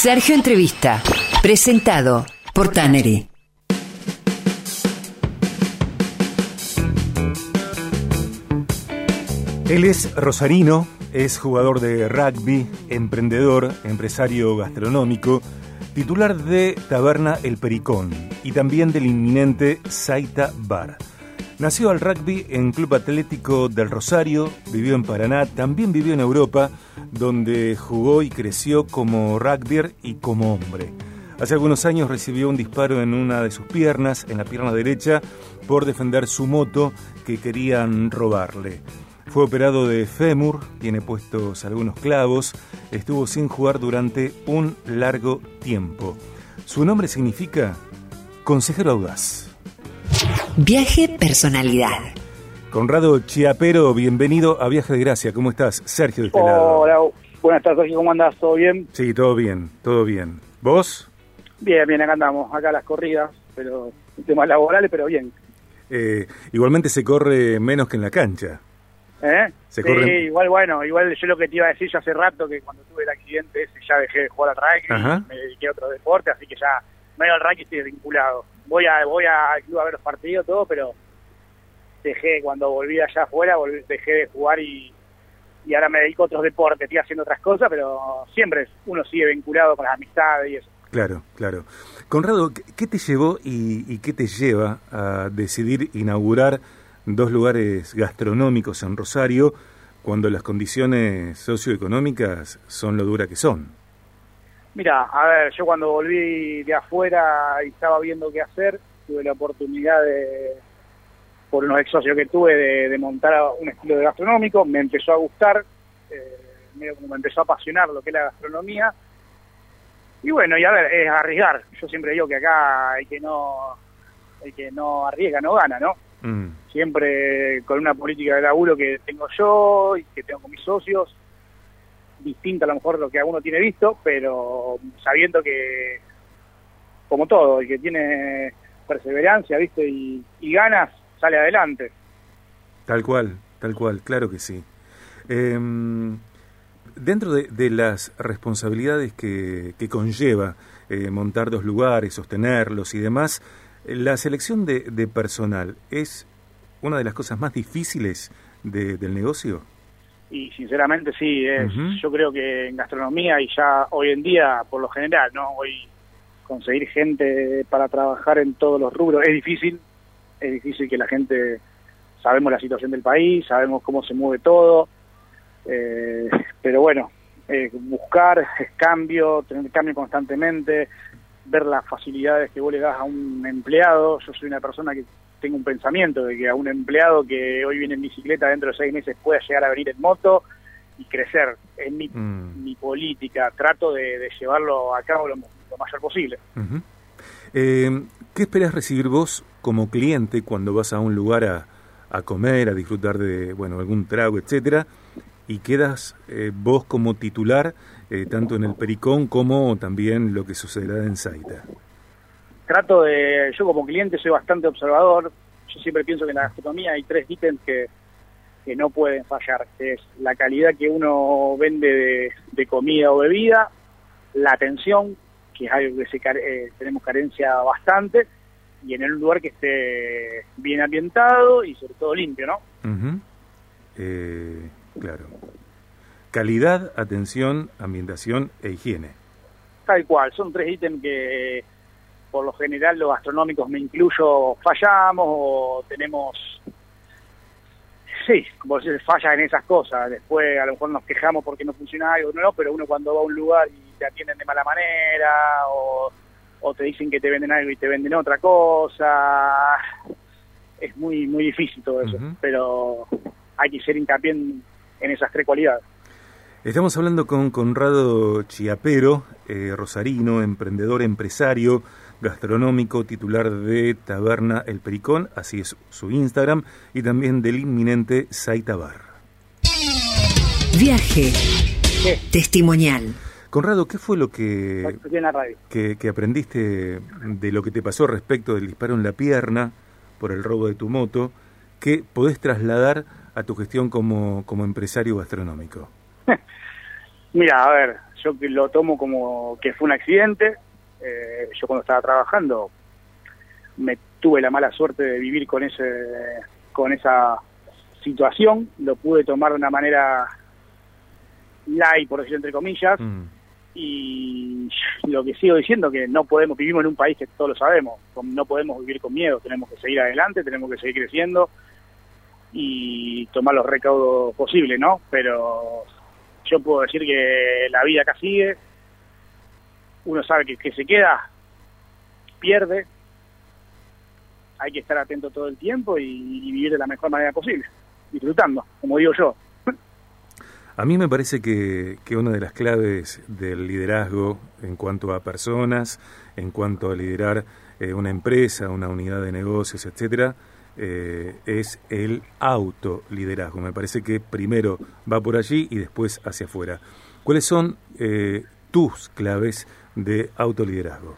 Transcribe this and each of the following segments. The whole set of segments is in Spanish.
Sergio Entrevista, presentado por Tannery. Él es rosarino, es jugador de rugby, emprendedor, empresario gastronómico, titular de Taberna El Pericón y también del inminente Saita Bar. Nació al rugby en Club Atlético del Rosario, vivió en Paraná, también vivió en Europa, donde jugó y creció como rugbyer y como hombre. Hace algunos años recibió un disparo en una de sus piernas, en la pierna derecha, por defender su moto que querían robarle. Fue operado de fémur, tiene puestos algunos clavos, estuvo sin jugar durante un largo tiempo. Su nombre significa consejero audaz. Viaje personalidad. Conrado Chiapero, bienvenido a Viaje de Gracia. ¿Cómo estás? Sergio de este lado. Hola, buenas tardes, Sergio. ¿Cómo andás? ¿Todo bien? Sí, todo bien, todo bien. ¿Vos? Bien, bien, acá andamos. Acá las corridas, pero temas laborales, pero bien. Eh, igualmente se corre menos que en la cancha. ¿Eh? sí, igual, bueno, igual yo lo que te iba a decir ya hace rato que cuando tuve el accidente ese ya dejé de jugar al rugby, me dediqué a otro deporte, así que ya medio al rugby estoy vinculado. Voy a voy a club a ver los partidos, todo, pero dejé, cuando volví allá afuera, dejé de jugar y, y ahora me dedico a otros deportes, estoy haciendo otras cosas, pero siempre uno sigue vinculado con las amistades y eso. Claro, claro. Conrado, ¿qué te llevó y, y qué te lleva a decidir inaugurar dos lugares gastronómicos en Rosario cuando las condiciones socioeconómicas son lo dura que son? Mira, a ver, yo cuando volví de afuera y estaba viendo qué hacer, tuve la oportunidad de, por unos ex socios que tuve, de, montar un estilo de gastronómico, me empezó a gustar, eh, me empezó a apasionar lo que es la gastronomía, y bueno, y a ver, es arriesgar. Yo siempre digo que acá hay que no, el que no arriesga no gana, ¿no? Mm. Siempre con una política de laburo que tengo yo y que tengo con mis socios, distinta a lo mejor de lo que alguno tiene visto, pero sabiendo que, como todo, el que tiene perseverancia, ¿viste? Y, ganas, sale adelante. Tal cual, tal cual, claro que sí. Em, dentro de, las responsabilidades que, conlleva eh, montar dos lugares, sostenerlos y demás, la selección de, personal es una de las cosas más difíciles del negocio. Y sinceramente sí, es, yo creo que en gastronomía y ya hoy en día, por lo general, no hoy conseguir gente para trabajar en todos los rubros es difícil, es difícil que la gente sabemos la situación del país, sabemos cómo se mueve todo, eh, pero bueno, eh, buscar es cambio, tener cambio constantemente, ver las facilidades que vos le das a un empleado. Yo soy una persona que tengo un pensamiento de que a un empleado que hoy viene en bicicleta dentro de seis meses pueda llegar a venir en moto y crecer. En mi, mm. mi política trato de, llevarlo a cabo lo, mayor posible. Eh, ¿Qué esperas recibir vos como cliente cuando vas a un lugar a, a comer, a disfrutar de bueno algún trago, etcétera? y quedas eh, vos como titular eh, tanto en el Pericón como también lo que sucederá en Saita. Trato de, yo como cliente soy bastante observador, yo siempre pienso que en la gastronomía hay tres ítems que, que no pueden fallar, que es la calidad que uno vende de, comida o bebida, la atención, que es algo que se, eh, tenemos carencia bastante, y en un lugar que esté bien ambientado y sobre todo limpio, ¿no? eh, Claro. Calidad, atención, ambientación e higiene. Tal cual, son tres ítems que por lo general los gastronómicos, me incluyo, fallamos o tenemos, sí, como se falla en esas cosas. Después a lo mejor nos quejamos porque no funciona algo, no, pero uno cuando va a un lugar y te atienden de mala manera o, o te dicen que te venden algo y te venden otra cosa, es muy muy difícil todo eso. Pero hay que ser hincapié en en esas tres cualidades. Estamos hablando con Conrado Chiapero, eh, rosarino, emprendedor, empresario, gastronómico, titular de Taberna El Pericón, así es su Instagram, y también del inminente Saitabar. Viaje. Testimonial. Conrado, ¿qué fue lo que, que, que, aprendiste de lo que te pasó respecto del disparo en la pierna por el robo de tu moto, que podés trasladar a tu gestión como, como empresario gastronómico? Mira, a ver, yo lo tomo como que fue un accidente. Eh, yo cuando estaba trabajando me tuve la mala suerte de vivir con ese con esa situación, lo pude tomar de una manera light, por decirlo entre comillas, mm. y lo que sigo diciendo que no podemos, vivimos en un país que todos lo sabemos, no podemos vivir con miedo, tenemos que seguir adelante, tenemos que seguir creciendo y tomar los recaudos posibles, ¿no? Pero yo puedo decir que la vida acá sigue, uno sabe que, que se queda, pierde, hay que estar atento todo el tiempo y, vivir de la mejor manera posible, disfrutando, como digo yo. A mí me parece que, que, una de las claves del liderazgo en cuanto a personas, en cuanto a liderar eh, una empresa, una unidad de negocios, etcétera, eh, es el autoliderazgo. Me parece que primero va por allí y después hacia afuera. ¿Cuáles son eh, tus claves de autoliderazgo?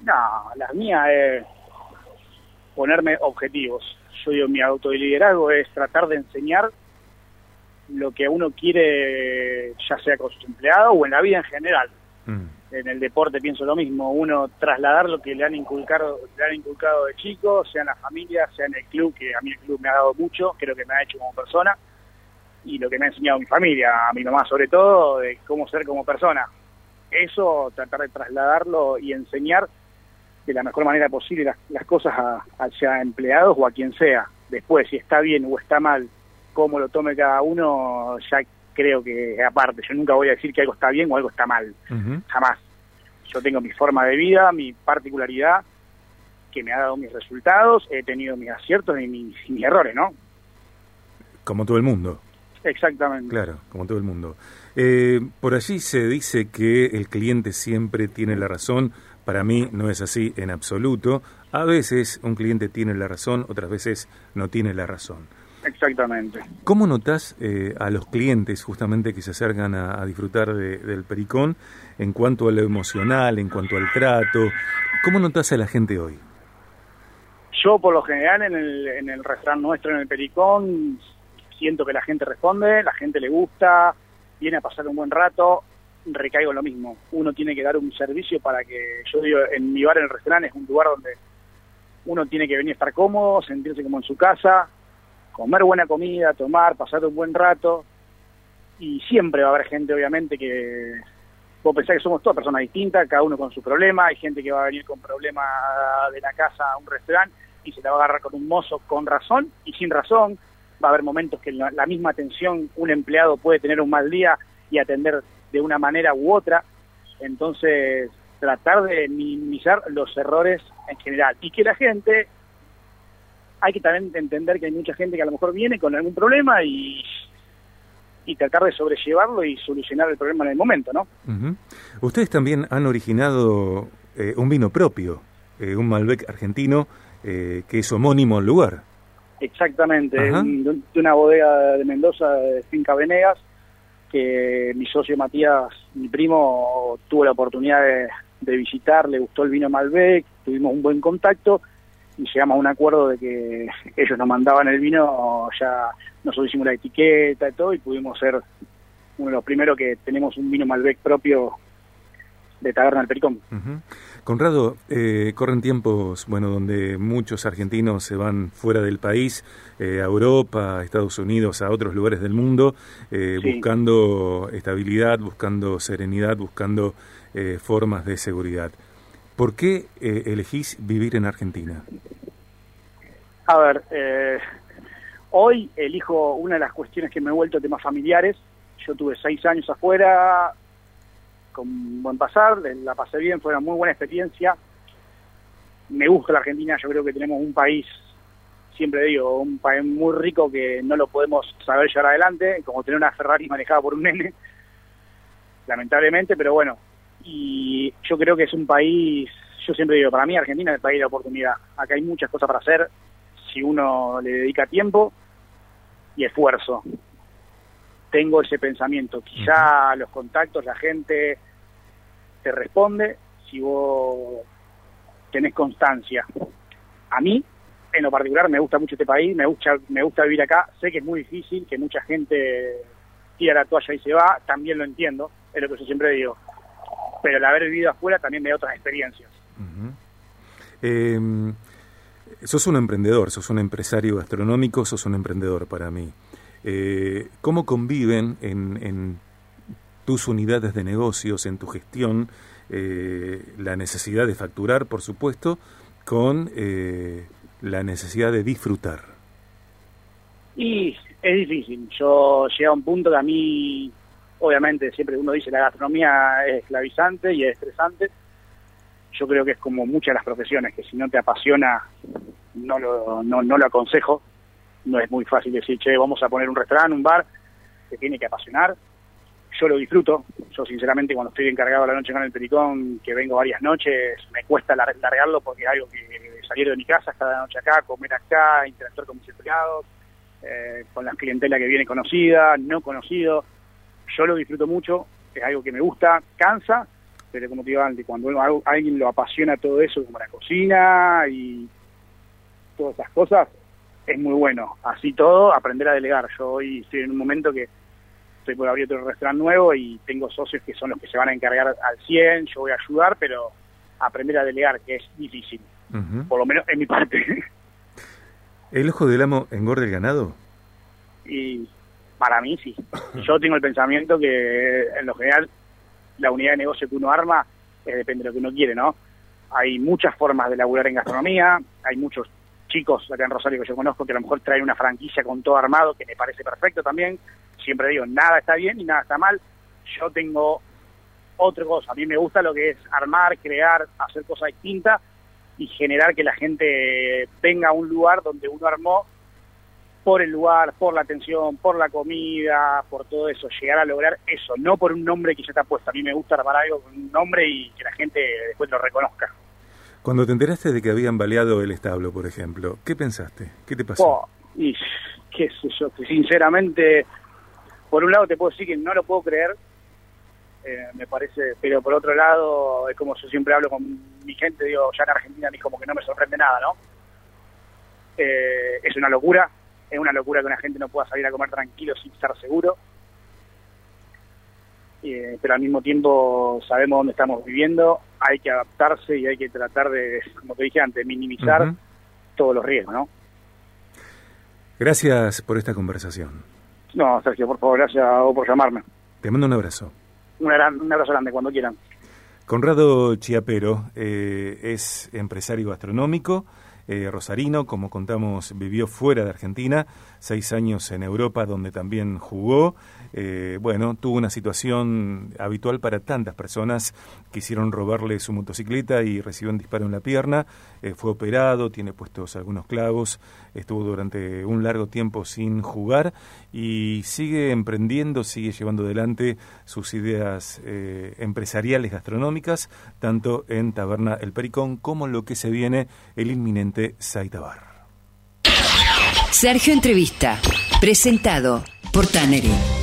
No, las mías es ponerme objetivos. Yo digo, mi autoliderazgo es tratar de enseñar lo que uno quiere, ya sea con sus empleados o en la vida en general. Mm. En el deporte pienso lo mismo, uno trasladar lo que le han inculcado, le han inculcado de chico, sea en la familia, sea en el club, que a mí el club me ha dado mucho, creo que me ha hecho como persona, y lo que me ha enseñado mi familia, a mi mamá sobre todo, de cómo ser como persona. Eso, tratar de trasladarlo y enseñar de la mejor manera posible las, las cosas a, hacia empleados o a quien sea. Después, si está bien o está mal, cómo lo tome cada uno, ya creo que aparte. Yo nunca voy a decir que algo está bien o algo está mal. Jamás. Yo tengo mi forma de vida, mi particularidad, que me ha dado mis resultados, he tenido mis aciertos y mis, mis errores, ¿no? Como todo el mundo. Exactamente. Claro, como todo el mundo. Eh, por allí se dice que el cliente siempre tiene la razón para mí no es así en absoluto. A veces un cliente tiene la razón, otras veces no tiene la razón. Exactamente. ¿Cómo notas eh, a los clientes justamente que se acercan a, disfrutar del Pericón en cuanto a lo emocional, en cuanto al trato? ¿Cómo notas a la gente hoy? Yo por lo general en el, en el restaurante nuestro en el Pericón siento que la gente responde, la gente le gusta, viene a pasar un buen rato recaigo en lo mismo. Uno tiene que dar un servicio para que, yo digo, en mi bar, en el restaurante, es un lugar donde uno tiene que venir a estar cómodo, sentirse como en su casa, comer buena comida, tomar, pasar un buen rato. Y siempre va a haber gente, obviamente, que vos pensás que somos todas personas distintas, cada uno con su problema. Hay gente que va a venir con problemas de la casa a un restaurante y se la va a agarrar con un mozo con razón y sin razón. Va a haber momentos que la, la misma atención un empleado puede tener un mal día y atender de una manera u otra. Entonces, tratar de minimizar los errores en general. Y que la gente, hay que también entender que hay mucha gente que a lo mejor viene con algún problema y, y tratar de sobrellevarlo y solucionar el problema en el momento, ¿no? Ustedes también han originado eh, un vino propio, eh, un Malbec argentino, eh, que es homónimo al lugar. Exactamente, de una bodega de Mendoza, de Finca Venegas, que mi socio Matías, mi primo, tuvo la oportunidad de, visitar, le gustó el vino Malbec, tuvimos un buen contacto y llegamos a un acuerdo de que ellos nos mandaban el vino, ya nosotros hicimos la etiqueta y todo y pudimos ser uno de los primeros que tenemos un vino Malbec propio de Taberna del Pericón. Conrado, eh, corren tiempos, bueno, donde muchos argentinos se van fuera del país, eh, a Europa, a Estados Unidos, a otros lugares del mundo, eh, buscando estabilidad, buscando serenidad, buscando formas de seguridad. ¿Por qué elegís vivir en Argentina? A ver, hoy elijo una de las cuestiones que me he vuelto temas familiares. Yo tuve seis años afuera, con buen pasar, la pasé bien, fue una muy buena experiencia. Me gusta la Argentina, yo creo que tenemos un país, siempre digo, un país muy rico que no lo podemos saber llevar adelante, como tener una Ferrari manejada por un nene, lamentablemente, pero bueno, y yo creo que es un país, yo siempre digo, para mí Argentina es el país de oportunidad. Acá hay muchas cosas para hacer si uno le dedica tiempo y esfuerzo tengo ese pensamiento. Quizá los contactos, la gente te responde si vos tenés constancia. A mí, en lo particular, me gusta mucho este país, me gusta, me gusta vivir acá. Sé que es muy difícil, que mucha gente tira la toalla y se va, también lo entiendo. es lo que yo siempre digo. Pero el haber vivido afuera también me da otras experiencias. Em, sos un emprendedor, sos un empresario gastronómico, sos un emprendedor para mí. Eh, ¿Cómo conviven en, tus unidades de negocios, en tu gestión, eh, la necesidad de facturar, por supuesto, con eh, la necesidad de disfrutar? Y es difícil. Yo llegué a un punto que a mí, obviamente, siempre uno dice la gastronomía es esclavizante y es estresante. Yo creo que es como muchas de las profesiones, que si no te apasiona, no lo, no, no lo aconsejo. No es muy fácil decir, che, vamos a poner un restaurante, un bar, te tiene que apasionar. Yo lo disfruto. Yo, sinceramente, cuando estoy encargado la noche con el Pericón, que vengo varias noches, me cuesta largarlo porque es algo que salir de mi casa cada noche acá, comer acá, interactuar con mis empleados, eh, con la clientela que viene conocida, no conocido. Yo lo disfruto mucho, es algo que me gusta, cansa, pero como te digo antes, cuando alguien lo apasiona todo eso, como la cocina y todas esas cosas, es muy bueno. Así todo, aprender a delegar. Yo hoy estoy en un momento que estoy por abrir otro restaurante nuevo y tengo socios que son los que se van a encargar al 100, yo voy a ayudar, pero aprender a delegar, que es difícil, por lo menos en mi parte. ¿El ojo del amo engorda el ganado? Y para mí sí. Yo tengo el pensamiento que en lo general la unidad de negocio que uno arma eh, depende de lo que uno quiere, ¿no? Hay muchas formas de laburar en gastronomía, hay muchos chicos acá en Rosario que yo conozco que a lo mejor traen una franquicia con todo armado que me parece perfecto también. Siempre digo, nada está bien y nada está mal. Yo tengo otra cosa, a mí me gusta lo que es armar, crear, hacer cosas distintas y generar que la gente venga a un lugar donde uno armó por el lugar, por la atención, por la comida, por todo eso, llegar a lograr eso, no por un nombre que ya está puesto. A mí me gusta armar algo con un nombre y que la gente después lo reconozca. Cuando te enteraste de que habían baleado el establo, por ejemplo, ¿qué pensaste? ¿Qué te pasó? Oh, y qué sé yo, sinceramente, por un lado te puedo decir que no lo puedo creer, eh, me parece, pero por otro lado, es como yo siempre hablo con mi gente, digo, ya en Argentina a mí como que no me sorprende nada, ¿no? Eh, es una locura, es una locura que una gente no pueda salir a comer tranquilo sin estar seguro, eh, pero al mismo tiempo sabemos dónde estamos viviendo, hay que adaptarse y hay que tratar de, como te dije antes, minimizar todos los riesgos, ¿no? Gracias por esta conversación. No, Sergio, por favor, gracias a vos por llamarme. Te mando un abrazo un, abrazo grande cuando quieran. Conrado Chiapero eh, es empresario gastronómico, eh, rosarino, como contamos, vivió fuera de Argentina, seis años en Europa donde también jugó. Eh, bueno, tuvo una situación habitual para tantas personas. Quisieron robarle su motocicleta y recibió un disparo en la pierna. Eh, fue operado, tiene puestos algunos clavos, estuvo durante un largo tiempo sin jugar y sigue emprendiendo, sigue llevando adelante sus ideas empresariales gastronómicas, tanto en Taberna El Pericón como lo que se viene el inminente Sergio Entrevista, presentado por Tannery.